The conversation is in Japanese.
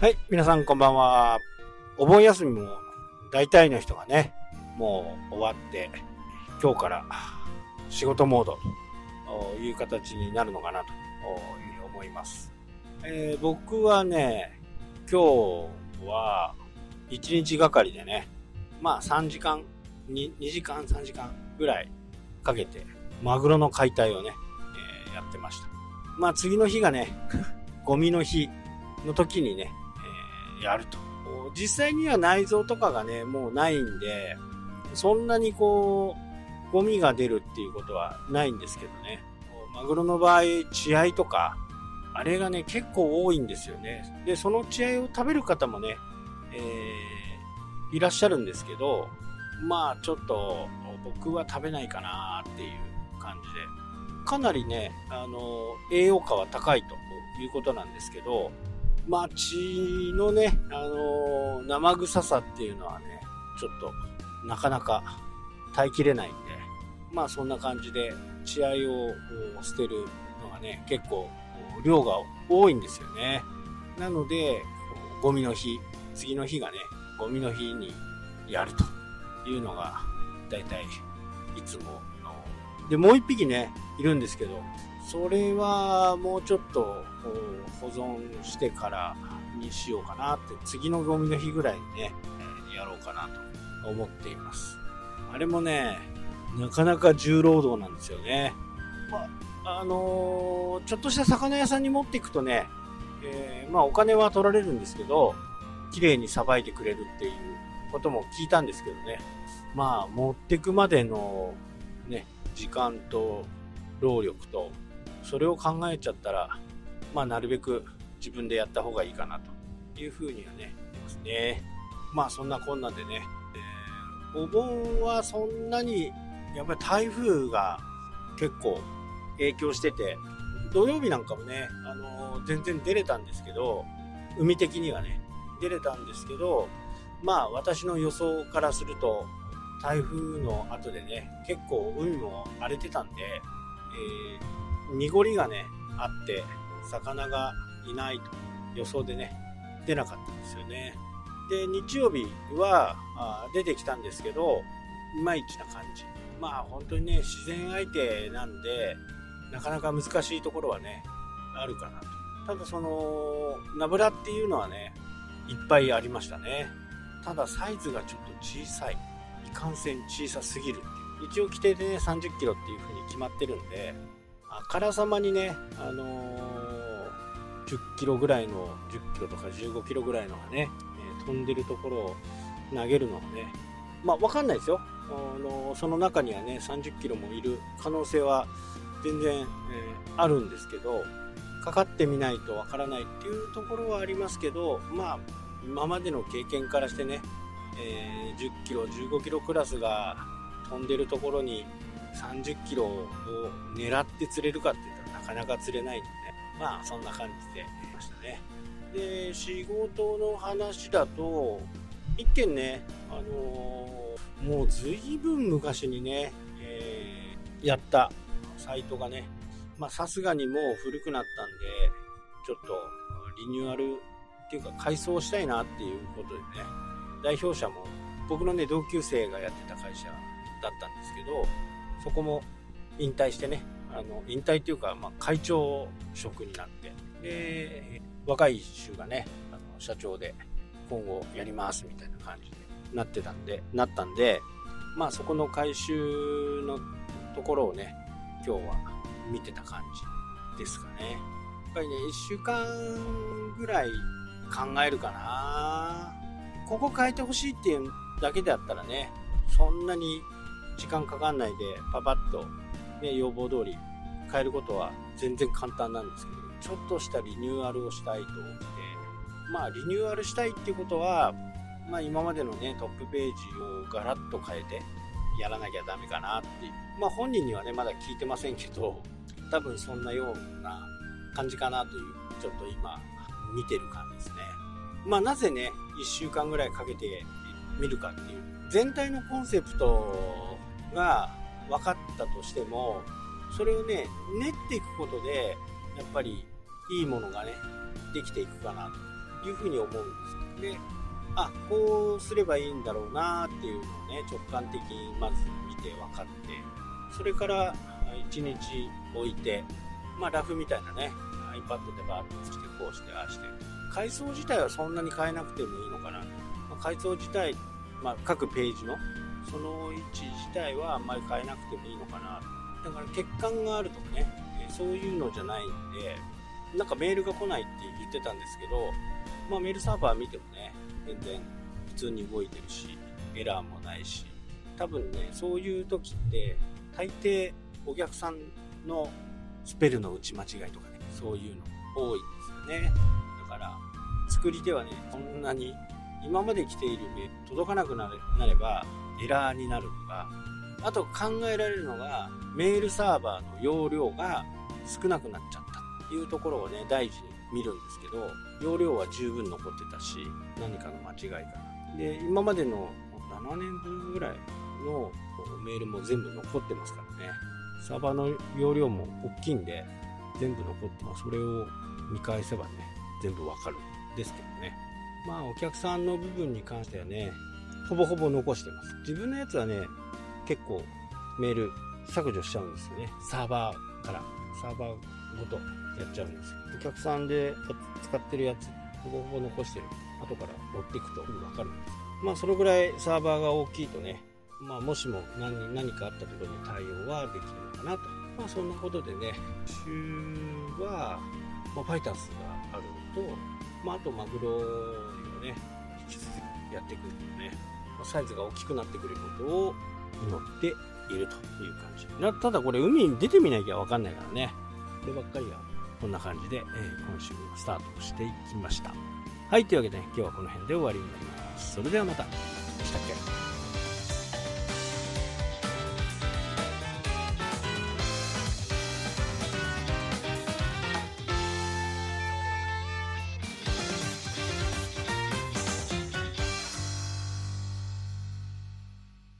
はい、皆さんこんばんは。お盆休みも大体の人がね、もう終わって、今日から仕事モードという形になるのかなと思います。えー僕はね、今日は1日がかりでね、まあ3時間、2, 2時間、3時間ぐらいかけて、マグロの解体をね、えーやってました。まあ次の日がね、ゴミの日の時にね、やると。実際には内臓とかがね、もうないんで、そんなにこう、ゴミが出るっていうことはないんですけどね。マグロの場合、血合いとか、あれがね、結構多いんですよね。で、その血合いを食べる方もね、えーいらっしゃるんですけど、まあちょっと僕は食べないかなっていう感じで、かなりね、あの、栄養価は高いということなんですけど、まあ血のね、あの、生臭さっていうのはね、ちょっとなかなか耐えきれないんで、まあそんな感じで血合いを捨てるのがね、結構量が多いんですよね。なので、ゴミの日、次の日がね、ゴミの日にやるというのが、だいたいいつもの。で、もう一匹ね、いるんですけど、それはもうちょっと保存してからにしようかなって、次のゴミの日ぐらいにね、えーやろうかなと思っています。あれもね、なかなか重労働なんですよね。まあ、あのーちょっとした魚屋さんに持っていくとね、えーまあお金は取られるんですけど、綺麗にさばいてくれるっていうことも聞いたんですけどね。まあ持ってくまでのね、時間と労力と、それを考えちゃったら、まあなるべく自分でやった方がいいかなというふうにはね、思いますね。まあそんなこんなでね、えーお盆はそんなに、やっぱり台風が結構影響してて、土曜日なんかもね、あのー全然出れたんですけど、海的にはね、出れたんですけど、まあ私の予想からすると、台風の後でね、結構海も荒れてたんで、えー濁りがね、あって、魚がいないと予想でね、出なかったんですよね。で、日曜日はあ出てきたんですけど、いまいちな感じ。まあ本当にね、自然相手なんで、なかなか難しいところはね、あるかなと。ただその、ナブラっていうのはね、いっぱいありましたね。ただサイズがちょっと小さい。いかんせん小さすぎるっていう。一応規定でね、30キロっていう風に決まってるんで、あからさまにね、あのー10キロぐらいの、10キロとか15キロぐらいのがね、えー飛んでるところを投げるのがね、まあわかんないですよ。あのーその中にはね、30キロもいる可能性は全然、えあるんですけど、かかってみないとわからないっていうところはありますけど、まあ、今までの経験からしてね、え10キロ、15キロクラスが飛んでるところに30キロを狙って釣れるかって言ったらなかなか釣れないんで、まあそんな感じでいましたね。で、仕事の話だと、一件ね、あのーもうずいぶん昔にね、えーやったサイトがね、まさすがにもう古くなったんで、ちょっとリニューアルっていうか改装したいなっていうことでね、代表者も僕のね、同級生がやってた会社だったんですけど、そこも引退してね、あの、引退っていうか、まあ会長職になって、で、若い衆がね、あの社長で今後やりますみたいな感じでなってたんで、なったんで、まあそこの回収のところをね、今日は見てた感じですかね。やっぱりね、1週間ぐらい考えるかな。ここ変えてほしいっていうだけであったらね、そんなに時間かかんないでパパッと、ね、要望通り変えることは全然簡単なんですけど、ちょっとしたリニューアルをしたいと思って、まあリニューアルしたいっていうことは、まあ今までのね、トップページをガラッと変えてやらなきゃダメかなっていう。まあ本人にはね、まだ聞いてませんけど、多分そんなような感じかなという、ちょっと今見てる感じですね。まあなぜね、1週間ぐらいかけて見るかっていう、全体のコンセプトが分かったとしても、それをね、練っていくことで、やっぱりいいものがね、できていくかなというふうに思うんですであこうすればいいんだろうなっていうのをね直感的にまず見て分かってそれから1日置いてまあラフみたいなね iPad でバーッとつけてこうしてああして階層自体はそんなに変えなくてもいいのかな、ま、階層自体、まあ、各ページのその位置自体はあんまり変えなくてもいいのかなだから欠陥があるとかねそういうのじゃないんでなんかメールが来ないって言ってたんですけど、まあ、メールサーバー見てもね全然普通に動いてるしエラーもないし多分ねそういう時って大抵お客さんのスペルの打ち間違いとかねそういうの多いんですよね。だから作り手はねそんなに今まで来ているメール届かなくなればエラーになるとかあと考えられるのがメールサーバーの容量が少なくなっちゃったっていうところをね大事に見るんですけど容量は十分残ってたし何かの間違いかな。で今までの7年分ぐらいのメールも全部残ってますからね。サーバーの容量も大きいんで全部残ってますそれを見返せばね全部わかるんですけどね。まあお客さんの部分に関してはねほぼほぼ残してます。自分のやつはね結構メール削除しちゃうんですよね。サーバーからサーバーごとやっちゃうんですよ。お客さんで使ってるやつほぼほぼ残してる。後から追っていくと分かるんですまあそのぐらいサーバーが大きいとねまあ、もしも何何かあったことに対応はできるのかなと。まあ、そんなことでね、週は、まあ、ファイターズがあるのと、まあ、あとマグロをね、引き続きやっていくのでね、サイズが大きくなってくることを祈っているという感じ。ただこれ海に出てみなきゃ分かんないからね。こればっかりはこんな感じで、えー、今週スタートしていきました。はい、というわけで、ね、今日はこの辺で終わりになります。それではまた。したっけ？